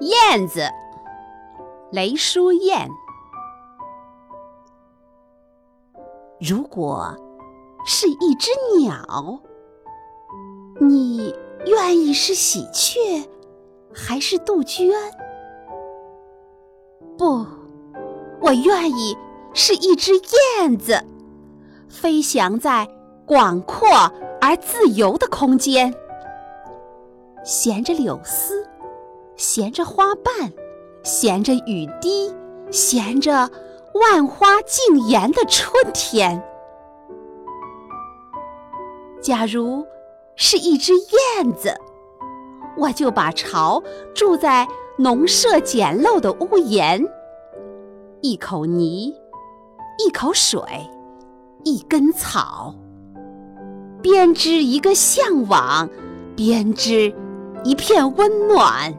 燕子，雷淑燕。如果是一只鸟，你愿意是喜鹊还是杜鹃？不，我愿意是一只燕子，飞翔在广阔而自由的空间，衔着柳丝。衔着花瓣，衔着雨滴，衔着万花竞妍的春天。假如是一只燕子，我就把巢住在农舍简陋的屋檐，一口泥，一口水，一根草，编织一个向往，编织一片温暖。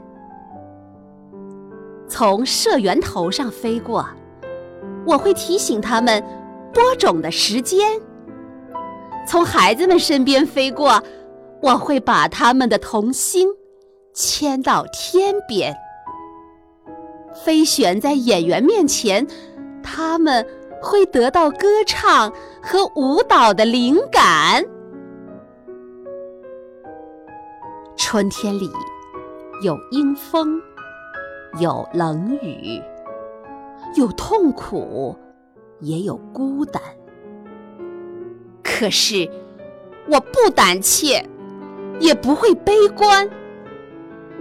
从社员头上飞过，我会提醒他们播种的时间；从孩子们身边飞过，我会把他们的童心牵到天边。飞旋在演员面前，他们会得到歌唱和舞蹈的灵感。春天里有阴风。有冷雨，有痛苦，也有孤单。可是，我不胆怯，也不会悲观。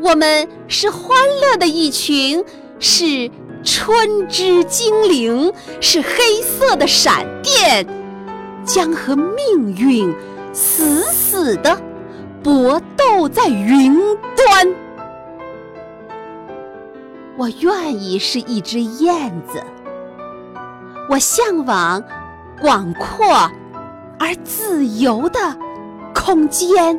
我们是欢乐的一群，是春之精灵，是黑色的闪电，将和命运死死的搏斗在云端。我愿意是一只燕子，我向往广阔而自由的空间。